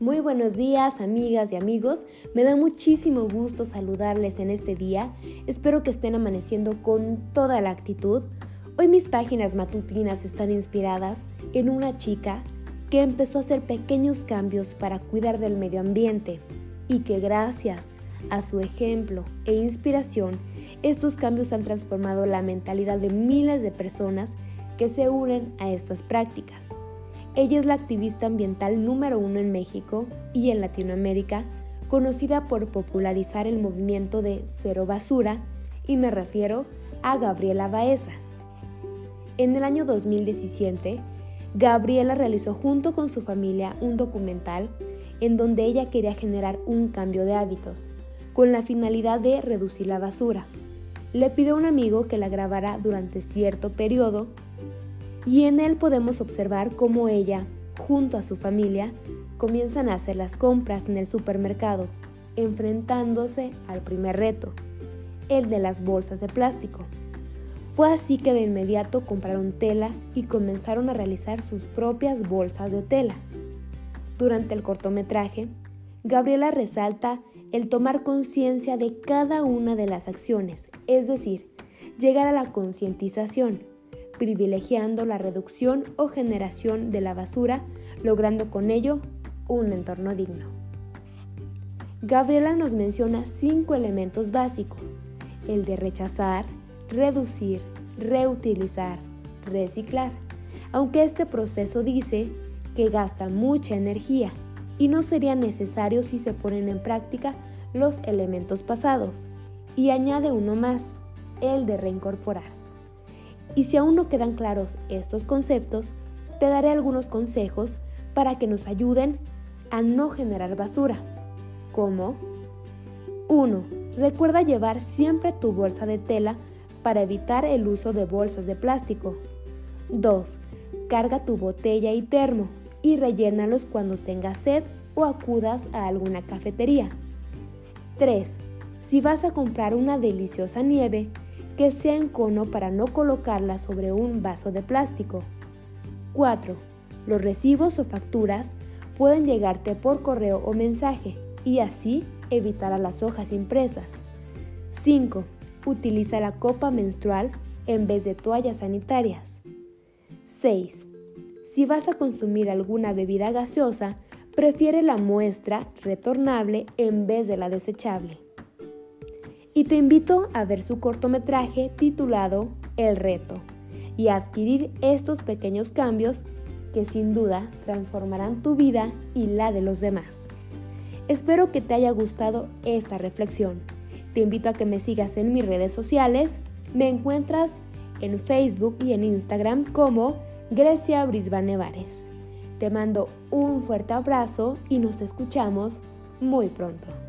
Muy buenos días amigas y amigos, me da muchísimo gusto saludarles en este día, espero que estén amaneciendo con toda la actitud. Hoy mis páginas matutinas están inspiradas en una chica que empezó a hacer pequeños cambios para cuidar del medio ambiente y que gracias a su ejemplo e inspiración, estos cambios han transformado la mentalidad de miles de personas que se unen a estas prácticas. Ella es la activista ambiental número uno en México y en Latinoamérica, conocida por popularizar el movimiento de cero basura, y me refiero a Gabriela Baeza. En el año 2017, Gabriela realizó junto con su familia un documental en donde ella quería generar un cambio de hábitos, con la finalidad de reducir la basura. Le pidió a un amigo que la grabara durante cierto periodo y en él podemos observar cómo ella, junto a su familia, comienzan a hacer las compras en el supermercado, enfrentándose al primer reto, el de las bolsas de plástico. Fue así que de inmediato compraron tela y comenzaron a realizar sus propias bolsas de tela. Durante el cortometraje, Gabriela resalta el tomar conciencia de cada una de las acciones, es decir, llegar a la concientización privilegiando la reducción o generación de la basura, logrando con ello un entorno digno. Gabriela nos menciona cinco elementos básicos, el de rechazar, reducir, reutilizar, reciclar, aunque este proceso dice que gasta mucha energía y no sería necesario si se ponen en práctica los elementos pasados, y añade uno más, el de reincorporar. Y si aún no quedan claros estos conceptos, te daré algunos consejos para que nos ayuden a no generar basura. Como 1. Recuerda llevar siempre tu bolsa de tela para evitar el uso de bolsas de plástico. 2. Carga tu botella y termo y rellénalos cuando tengas sed o acudas a alguna cafetería. 3. Si vas a comprar una deliciosa nieve, que sea en cono para no colocarla sobre un vaso de plástico. 4. Los recibos o facturas pueden llegarte por correo o mensaje y así evitar a las hojas impresas. 5. Utiliza la copa menstrual en vez de toallas sanitarias. 6. Si vas a consumir alguna bebida gaseosa, prefiere la muestra retornable en vez de la desechable y te invito a ver su cortometraje titulado El reto y a adquirir estos pequeños cambios que sin duda transformarán tu vida y la de los demás. Espero que te haya gustado esta reflexión. Te invito a que me sigas en mis redes sociales. Me encuentras en Facebook y en Instagram como Grecia Brisbane Vares. Te mando un fuerte abrazo y nos escuchamos muy pronto.